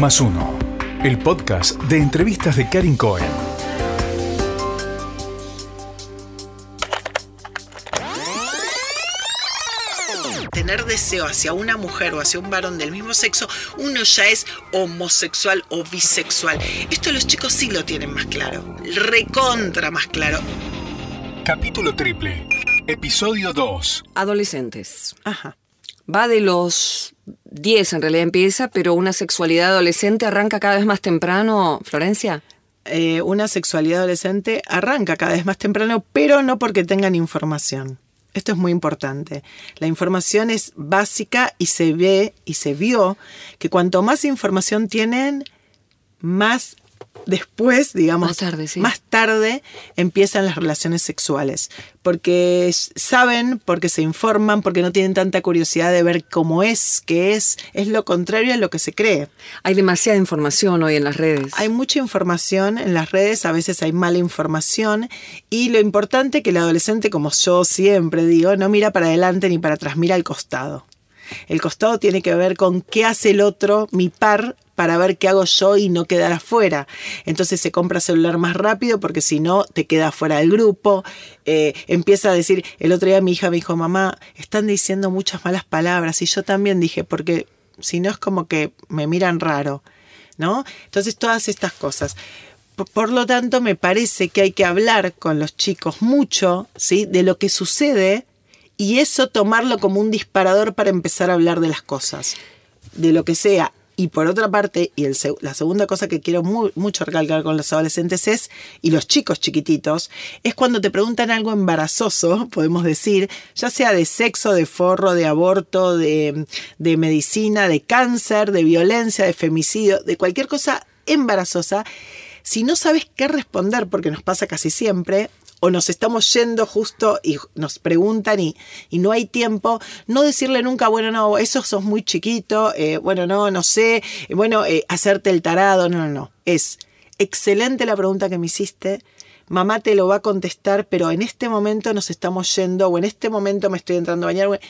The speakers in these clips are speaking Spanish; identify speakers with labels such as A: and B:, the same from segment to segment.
A: Más uno. El podcast de entrevistas de Karin Cohen.
B: tener deseo hacia una mujer o hacia un varón del mismo sexo, uno ya es homosexual o bisexual. Esto los chicos sí lo tienen más claro, recontra más claro.
A: Capítulo triple. Episodio 2.
C: Adolescentes.
B: Ajá.
C: Va de los 10 en realidad empieza, pero una sexualidad adolescente arranca cada vez más temprano, Florencia.
B: Eh, una sexualidad adolescente arranca cada vez más temprano, pero no porque tengan información. Esto es muy importante. La información es básica y se ve y se vio que cuanto más información tienen, más después, digamos,
C: Más tarde, sí.
B: más tarde empiezan las relaciones sexuales. Porque saben, porque se informan, porque no tienen tanta curiosidad de ver cómo es, qué es. Es lo contrario a lo que se cree.
C: Hay demasiada información hoy en las redes.
B: Hay mucha información en las redes, a veces hay mala información y lo importante que el adolescente, como yo siempre digo, no mira para adelante ni para atrás, mira al costado. El costado tiene que ver con qué hace el otro, mi par, para ver qué hago yo y no quedar afuera. Entonces se compra celular más rápido porque si no te queda fuera del grupo. Eh, empieza a decir, el otro día mi hija me dijo, mamá, están diciendo muchas malas palabras y yo también dije, porque si no es como que me miran raro. ¿no? Entonces todas estas cosas. Por, lo tanto, me parece que hay que hablar con los chicos mucho, ¿sí? De lo que sucede y eso tomarlo como un disparador para empezar a hablar de las cosas, de lo que sea. Y por otra parte, y el la segunda cosa que quiero mu- mucho recalcar con los adolescentes es, y los chicos chiquititos, es cuando te preguntan algo embarazoso, podemos decir, ya sea de sexo, de forro, de aborto, de, de medicina, de cáncer, de violencia, de femicidio, de cualquier cosa embarazosa, si no sabes qué responder, porque nos pasa casi siempre, o nos estamos yendo justo y nos preguntan y, y no hay tiempo, no decirle nunca, bueno, no, eso sos muy chiquito, eh, bueno, no, no sé, bueno, eh, hacerte el tarado, no, no, no. Es excelente la pregunta que me hiciste, mamá te lo va a contestar, pero en este momento nos estamos yendo, o en este momento me estoy entrando a bañar,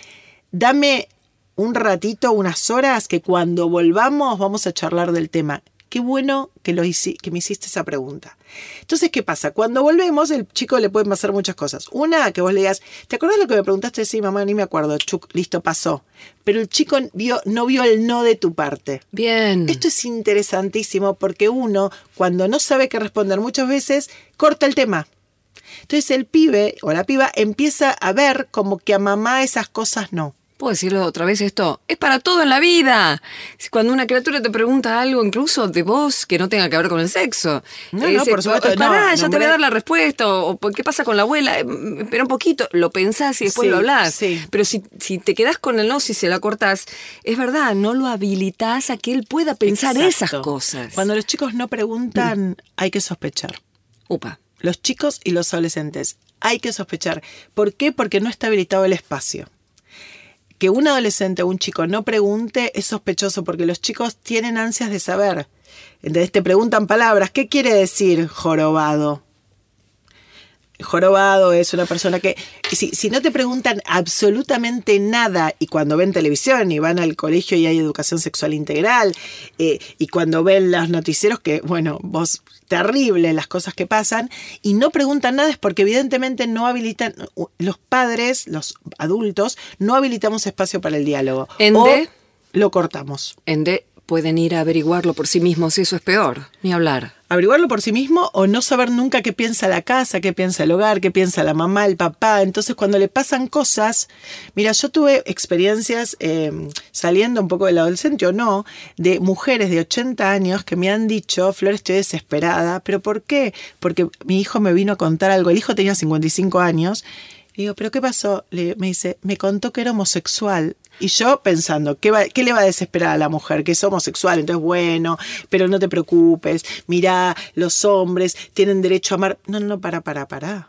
B: dame un ratito, unas horas, que cuando volvamos vamos a charlar del tema. Qué bueno que, lo hici- que me hiciste esa pregunta. Entonces, ¿qué pasa? Cuando volvemos, el chico le pueden pasar muchas cosas. Una, que vos le digas, ¿te acordás lo que me preguntaste? Sí, mamá, ni me acuerdo. Chuc, listo, pasó. Pero el chico vio, no vio el no de tu parte.
C: Bien.
B: Esto es interesantísimo porque uno, cuando no sabe qué responder muchas veces, corta el tema. Entonces el pibe o la piba empieza a ver como que a mamá esas cosas no.
C: ¿Puedo decirlo otra vez esto? Es para todo en la vida. Cuando una criatura te pregunta algo, incluso de vos, que no tenga que ver con el sexo.
B: No,
C: eh,
B: no, por supuesto,
C: "Oh, Pará,
B: no,
C: ya te voy a dar la respuesta. O, o, ¿qué pasa con la abuela? Eh, Espera un poquito. Lo pensás y después
B: Sí,
C: lo hablás.
B: sí.
C: Pero si, si te quedás con el no, si se la cortás, es verdad, no lo habilitás a que él pueda pensar esas cosas.
B: Cuando los chicos no preguntan, hay que sospechar.
C: Upa.
B: Los chicos y los adolescentes, hay que sospechar. ¿Por qué? Porque no está habilitado el espacio. Que un adolescente o un chico no pregunte es sospechoso porque los chicos tienen ansias de saber. Entonces te preguntan palabras. ¿Qué quiere decir jorobado? Jorobado es una persona que, si, si no te preguntan absolutamente nada y cuando ven televisión y van al colegio y hay educación sexual integral eh, y cuando ven los noticieros que, bueno, vos, terrible las cosas que pasan y no preguntan nada es porque evidentemente no habilitan, los padres, los adultos, no habilitamos espacio para el diálogo.
C: ¿En
B: o
C: D?
B: lo cortamos.
C: En D pueden ir a averiguarlo por sí mismos si eso es peor. Ni hablar.
B: averiguarlo por sí mismo o no saber nunca qué piensa la casa, qué piensa el hogar, qué piensa la mamá, el papá. Entonces cuando le pasan cosas, mira, yo tuve experiencias eh, saliendo un poco del adolescente o no, de mujeres de 80 años que me han dicho, Flor, estoy desesperada, pero ¿por qué? Porque mi hijo me vino a contar algo, el hijo tenía 55 años. Digo, ¿pero qué pasó? Le- me dice, me contó que era homosexual. Y yo pensando, ¿qué, va- ¿qué le va a desesperar a la mujer? Que es homosexual, entonces bueno, pero no te preocupes. Mirá, los hombres tienen derecho a amar. No, no, no, para, para, para.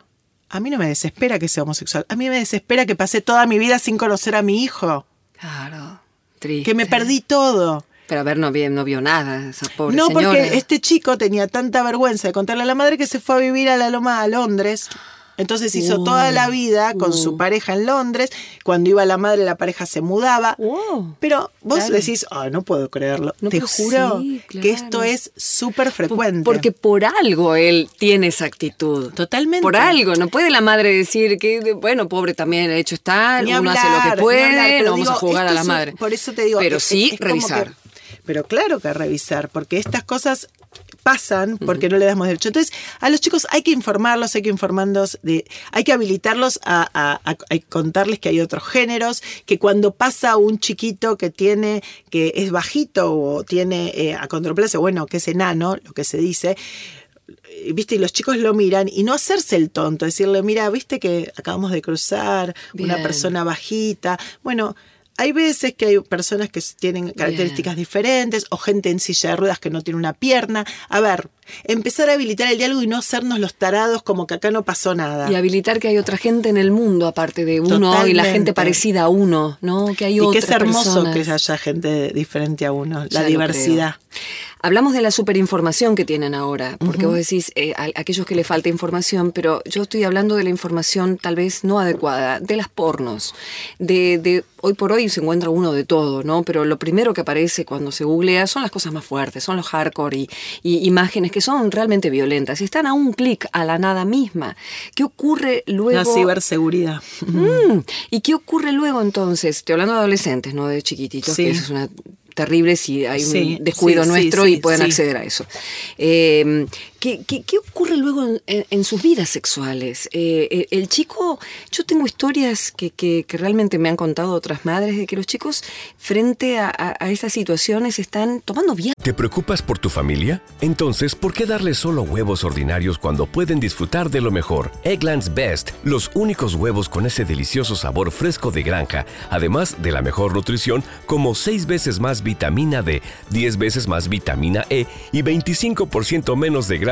B: A mí no me desespera que sea homosexual. A mí me desespera que pasé toda mi vida sin conocer a mi hijo.
C: Claro. Triste.
B: Que me perdí todo.
C: Pero a ver, no vio, no vio nada, esa pobre
B: no,
C: señora.
B: porque este chico tenía tanta vergüenza de contarle a la madre que se fue a vivir a la Loma a Londres. Entonces hizo toda la vida con su pareja en Londres. Cuando iba la madre, la pareja se mudaba.
C: Wow.
B: Pero vos
C: Claro.
B: decís, "Ay, no puedo creerlo.
C: No,
B: Te
C: pero
B: juro
C: sí,
B: que esto es súper frecuente.
C: Porque por algo él tiene esa actitud.
B: Totalmente.
C: Por algo. No puede la madre decir que, bueno, pobre, también el hecho está, uno hace lo que puede,
B: hablar,
C: no vamos
B: digo,
C: a jugar a la madre.
B: Por eso te digo.
C: Pero
B: es-
C: sí,
B: es
C: revisar.
B: que- pero claro que revisar, porque estas cosas pasan porque no le damos derecho. Entonces, a los chicos hay que informarlos, hay que informarlos, de, hay que habilitarlos a, a- a- a contarles que hay otros géneros, que cuando pasa un chiquito que tiene, que es bajito o tiene eh, acondroplasia, bueno, que es enano, lo que se dice, eh, viste, y los chicos lo miran y no hacerse el tonto, decirle, mira, viste que acabamos de cruzar, una persona bajita. Bueno, hay veces que hay personas que tienen características diferentes o gente en silla de ruedas que no tiene una pierna. A ver, empezar a habilitar el diálogo y no hacernos los tarados como que acá no pasó nada.
C: Y habilitar que hay otra gente en el mundo aparte de uno y la gente parecida a uno, ¿no? Que hay
B: y que es hermoso
C: personas.
B: que haya gente diferente a uno,
C: Ya
B: la diversidad.
C: creo. Hablamos de la superinformación que tienen ahora, porque vos decís eh, a, aquellos que le falta información, pero yo estoy hablando de la información tal vez no adecuada, de las pornos. De, de hoy por hoy se encuentra uno de todo, ¿no? Pero lo primero que aparece cuando se googlea son las cosas más fuertes, son los hardcore y, y imágenes que son realmente violentas y están a un clic a la nada misma. ¿Qué ocurre luego?
B: La ciberseguridad.
C: Mm, ¿Y qué ocurre luego entonces? Estoy hablando de adolescentes, no de chiquititos,
B: Sí.
C: que eso es una terrible si hay
B: Sí,
C: un descuido
B: sí,
C: nuestro
B: sí,
C: y pueden acceder a eso. Eh, ¿qué, ocurre luego en, sus vidas sexuales? Eh, el, el chico, yo tengo historias que, realmente me han contado otras madres de que los chicos frente a, a- a situaciones están tomando bien.
D: ¿Te preocupas por tu familia? Entonces, ¿por qué darles solo huevos ordinarios cuando pueden disfrutar de lo mejor? Eggland's Best, los únicos huevos con ese delicioso sabor fresco de granja, además de la mejor nutrición, como 6 veces más vitamina D, 10 veces más vitamina E y 25% menos de grasa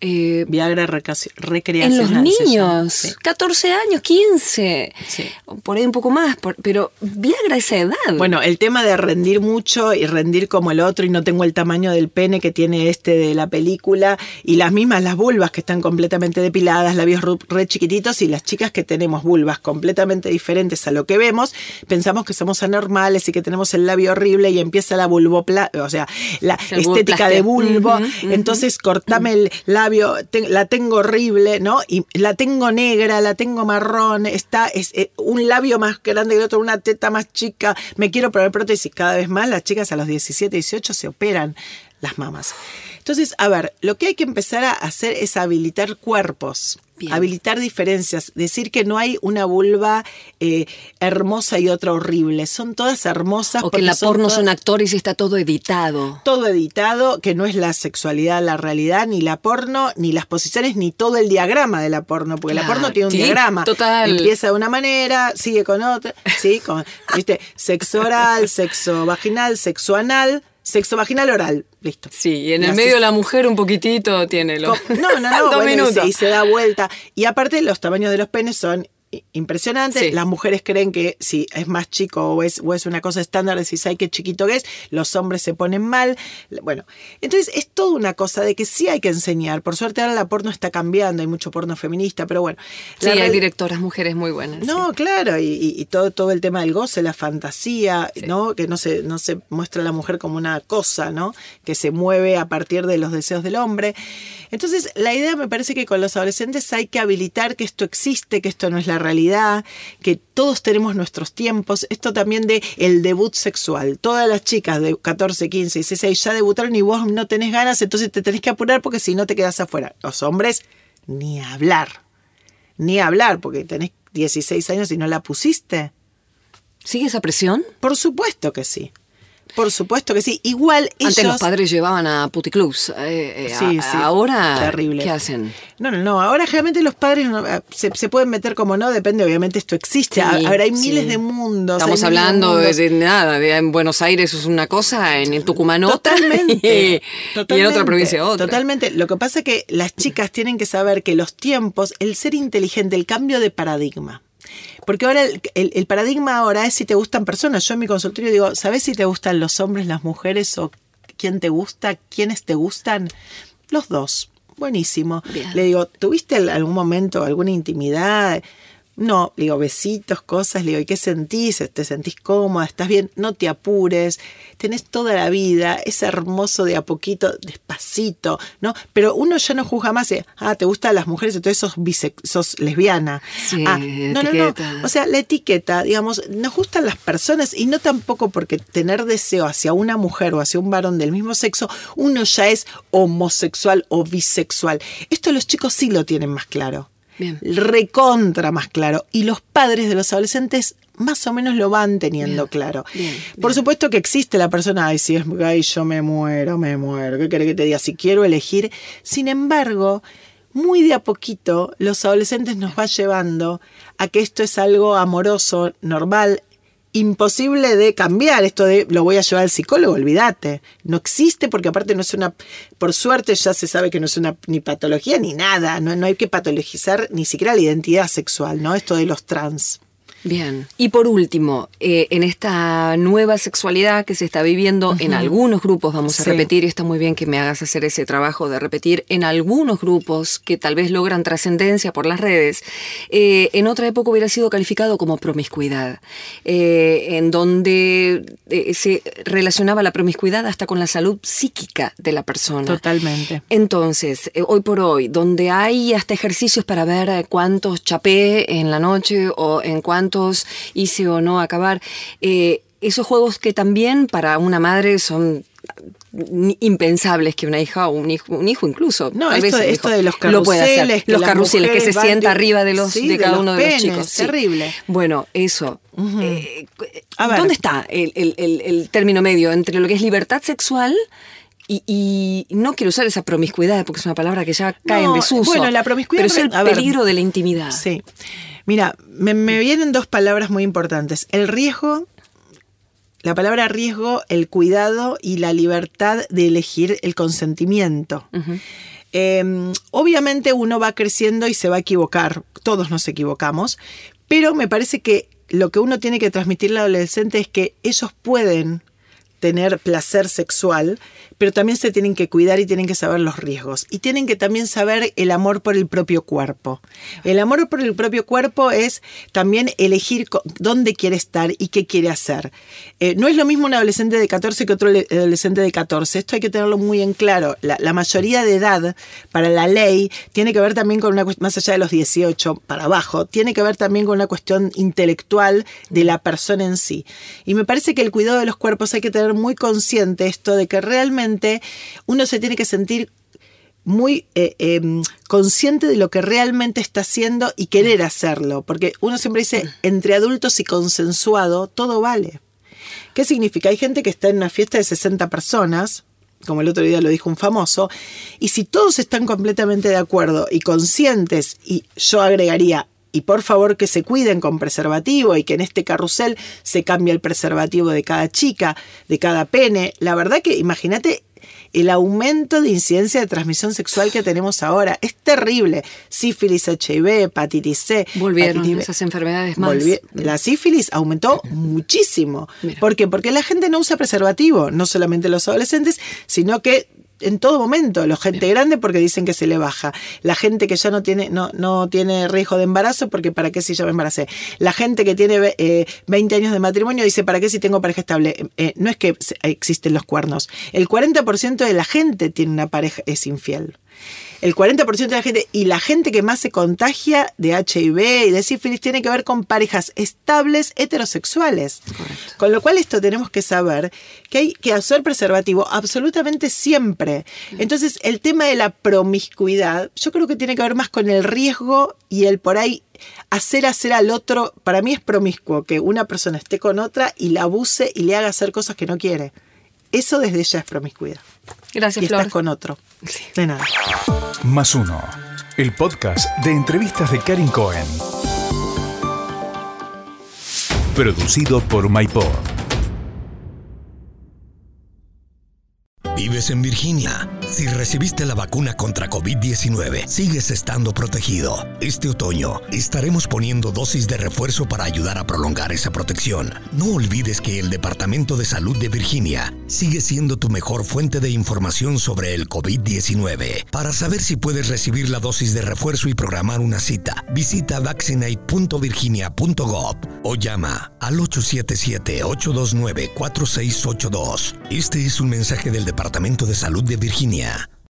C: Eh,
B: Viagra recaci-
C: en los
B: recreacional.
C: niños,
B: Sí.
C: 14 años, 15,
B: Sí.
C: por ahí un poco más, por- pero Viagra esa edad.
B: Bueno, el tema de rendir mucho y rendir como el otro y no tengo el tamaño del pene que tiene este de la película y las mismas las vulvas que están completamente depiladas, labios re chiquititos y las chicas que tenemos vulvas completamente diferentes a lo que vemos, pensamos que somos anormales y que tenemos el labio horrible y empieza la vulvopla, o sea, la estética de vulvo, entonces cortame el labio, la tengo horrible, ¿no? Y la tengo negra, la tengo marrón, está es, eh, un labio más grande que el otro, una teta más chica, me quiero poner prótesis cada vez más, las chicas a los 17, 18 se operan las mamas. Entonces, a ver, lo que hay que empezar a hacer es habilitar cuerpos.
C: Bien.
B: Habilitar diferencias, decir que no hay una vulva eh, hermosa y otra horrible, son todas hermosas.
C: o que en la
B: son
C: porno
B: todas-
C: son actores y está todo editado.
B: todo editado, que no es la sexualidad la realidad, ni la porno, ni las posiciones, ni todo el diagrama de la porno, porque la
C: Claro,
B: porno tiene un
C: sí,
B: diagrama.
C: total.
B: Empieza de una manera, sigue con otra, ¿sí? Con, ¿viste? Sexo oral, sexo vaginal, sexo anal, sexo vaginal oral, listo.
C: Sí, y en
B: Y
C: el
B: así-
C: medio la mujer un poquitito tiene lo...
B: No, no, no,
C: Dos
B: bueno, y,
C: minutos.
B: se, y se da vuelta. Y aparte los tamaños de los penes son i- impresionantes.
C: Sí.
B: Las mujeres creen que si es más chico o es, o es una cosa estándar, decís, ay, qué chiquito que es, los hombres se ponen mal. Bueno, entonces es toda una cosa de que sí hay que enseñar. Por suerte ahora la porno está cambiando, hay mucho porno feminista, pero bueno.
C: Sí, hay directoras mujeres muy buenas.
B: no,
C: sí.
B: claro, y, y- y todo, todo el tema del goce, la fantasía, ¿no? Que no se, no se muestra a la mujer como una cosa, ¿no? Que se mueve a partir de los deseos del hombre. Entonces, la idea me parece que con los adolescentes hay que habilitar que esto existe, que esto no es la realidad, que todos tenemos nuestros tiempos. Esto también de el debut sexual. Todas las chicas de 14, 15, 16 ya debutaron y vos no tenés ganas, entonces te tenés que apurar porque si no te quedas afuera. Los hombres, ni hablar ni hablar, porque tenés 16 años y no la pusiste.
C: ¿Sigue esa presión?
B: Por supuesto que sí. Por supuesto que sí. Igual ellos...
C: Antes los padres llevaban a puticlubs. Eh, eh,
B: Sí,
C: a-
B: sí.
C: Ahora,
B: Terrible.
C: ¿qué hacen?
B: No, no, no. Ahora generalmente los padres no, eh, se, se pueden meter como no, depende, obviamente esto existe.
C: Sí,
B: Ahora hay miles de mundos.
C: Estamos hablando de,
B: mundos.
C: de nada, de en Buenos Aires es una cosa, en, en Tucumán otra,
B: Totalmente,
C: y, y en otra provincia otra.
B: Totalmente. Lo que pasa es que las chicas tienen que saber que los tiempos, el ser inteligente, el cambio de paradigma. Porque ahora el, el- el paradigma ahora es si te gustan personas. Yo en mi consultorio digo, ¿sabes si te gustan los hombres, las mujeres o quién te gusta? ¿Quiénes te gustan? Los dos. Buenísimo.
C: Bien.
B: Le digo, ¿tuviste algún momento alguna intimidad? No, le digo, besitos, cosas, le digo, ¿y qué sentís? ¿Te sentís cómoda? ¿Estás bien? No te apures, tenés toda la vida, es hermoso de a poquito, despacito, ¿no? Pero uno ya no juzga más, eh, ah, te gustan las mujeres, entonces sos, bise- sos lesbiana.
C: Sí,
B: ah, no, no, no, o sea, la etiqueta, digamos, nos gustan las personas y no tampoco porque tener deseo hacia una mujer o hacia un varón del mismo sexo, uno ya es homosexual o bisexual. Esto los chicos sí lo tienen más claro
C: Bien.
B: recontra más claro. Y los padres de los adolescentes más o menos lo van teniendo
C: Bien,
B: claro.
C: bien,
B: Por supuesto que existe la persona, ay, si es gay, yo me muero, me muero. ¿Qué querés que te diga? Si quiero elegir. Sin embargo, muy de a poquito, los adolescentes nos va llevando a que esto es algo amoroso, normal, imposible de cambiar. Esto de lo voy a llevar al psicólogo, olvídate. No existe porque aparte no es una, por suerte ya se sabe que no es una ni patología ni nada. No, no hay que patologizar ni siquiera la identidad sexual, ¿no? Esto de los trans.
C: Bien. Y por último, eh, en esta nueva sexualidad que se está viviendo en algunos grupos, vamos a
B: Sí.
C: repetir, y está muy bien que me hagas hacer ese trabajo de repetir, en algunos grupos que tal vez logran trascendencia por las redes, eh, en otra época hubiera sido calificado como promiscuidad, eh, en donde eh, se relacionaba la promiscuidad hasta con la salud psíquica de la persona.
B: Totalmente.
C: Entonces, eh, hoy por hoy, donde hay hasta ejercicios para ver cuántos chapé en la noche o en cuántos hice o no acabar, eh, esos juegos que también para una madre son impensables que una hija o un hijo, un hijo incluso.
B: No,
C: tal
B: esto,
C: vez
B: esto de los
C: lo puede hacer.
B: carruseles. que
C: los carruseles que se sienta
B: de-
C: arriba de los
B: sí,
C: de cada
B: los
C: uno de los
B: penes,
C: chicos. sí.
B: Terrible.
C: Bueno, eso. eh,
B: A ver.
C: ¿Dónde está el, el- el- el término medio entre lo que es libertad sexual y, y no quiero usar esa promiscuidad porque es una palabra que ya cae en
B: No,
C: desuso?
B: bueno, la promiscuidad
C: Pero es el
B: ver.
C: peligro de la intimidad.
B: Sí. Mira, me, me vienen dos palabras muy importantes. El riesgo, la palabra riesgo, el cuidado y la libertad de elegir el consentimiento. Eh, obviamente uno va creciendo y se va a equivocar, todos nos equivocamos, pero me parece que lo que uno tiene que transmitirle al adolescente es que ellos pueden tener placer sexual, pero también se tienen que cuidar y tienen que saber los riesgos. Y tienen que también saber el amor por el propio cuerpo. El amor por el propio cuerpo es también elegir dónde quiere estar y qué quiere hacer. Eh, no es lo mismo un adolescente de 14 que otro le- adolescente de 14. Esto hay que tenerlo muy en claro. La, la mayoría de edad para la ley tiene que ver también con una cuestión, más allá de los 18 para abajo, tiene que ver también con una cuestión intelectual de la persona en sí. Y me parece que el cuidado de los cuerpos hay que tener muy consciente esto de que realmente uno se tiene que sentir muy eh, eh, consciente de lo que realmente está haciendo y querer hacerlo. Porque uno siempre dice, entre adultos y consensuado, todo vale. ¿Qué significa? Hay gente que está en una fiesta de 60 personas, como el otro día lo dijo un famoso, y si todos están completamente de acuerdo y conscientes, y yo agregaría, y por favor que se cuiden con preservativo y que en este carrusel se cambie el preservativo de cada chica, de cada pene, la verdad que imagínate el aumento de incidencia de transmisión sexual que tenemos ahora. Es terrible. Sífilis, HIV, hepatitis C.
C: Volvieron
B: hepatitis B.
C: esas enfermedades más.
B: Volvi- La sífilis aumentó muchísimo.
C: Mira.
B: ¿Por qué? Porque la gente no usa preservativo, no solamente los adolescentes, sino que en todo momento, la gente grande porque dicen que se le baja, la gente que ya no tiene, no, no tiene riesgo de embarazo porque para qué si ya me embaracé, la gente que tiene eh, 20 años de matrimonio dice para qué si tengo pareja estable, Eh, no es que existen los cuernos, el 40% de la gente tiene una pareja, es infiel. El 40% de la gente y la gente que más se contagia de HIV y de sífilis tiene que ver con parejas estables heterosexuales. Con lo cual esto tenemos que saber que hay que hacer preservativo absolutamente siempre. Entonces el tema de la promiscuidad yo creo que tiene que ver más con el riesgo y el por ahí hacer hacer al otro, para mí es promiscuo, que una persona esté con otra y la abuse y le haga hacer cosas que no quiere. Eso desde ella es promiscuidad.
C: Gracias,
B: y
C: Flor.
B: estás con otro. De nada.
A: Más uno. El podcast de entrevistas de Karin Cohen. Producido por MyPod.
E: Vives en Virginia. Si recibiste la vacuna contra COVID-19, sigues estando protegido. Este otoño estaremos poniendo dosis de refuerzo para ayudar a prolongar esa protección. No olvides que el Departamento de Salud de Virginia sigue siendo tu mejor fuente de información sobre el COVID-19. Para saber si puedes recibir la dosis de refuerzo y programar una cita, visita vaccinate.virginia.gov o llama al 877-829-4682. Este es un mensaje del Departamento de Salud de Virginia.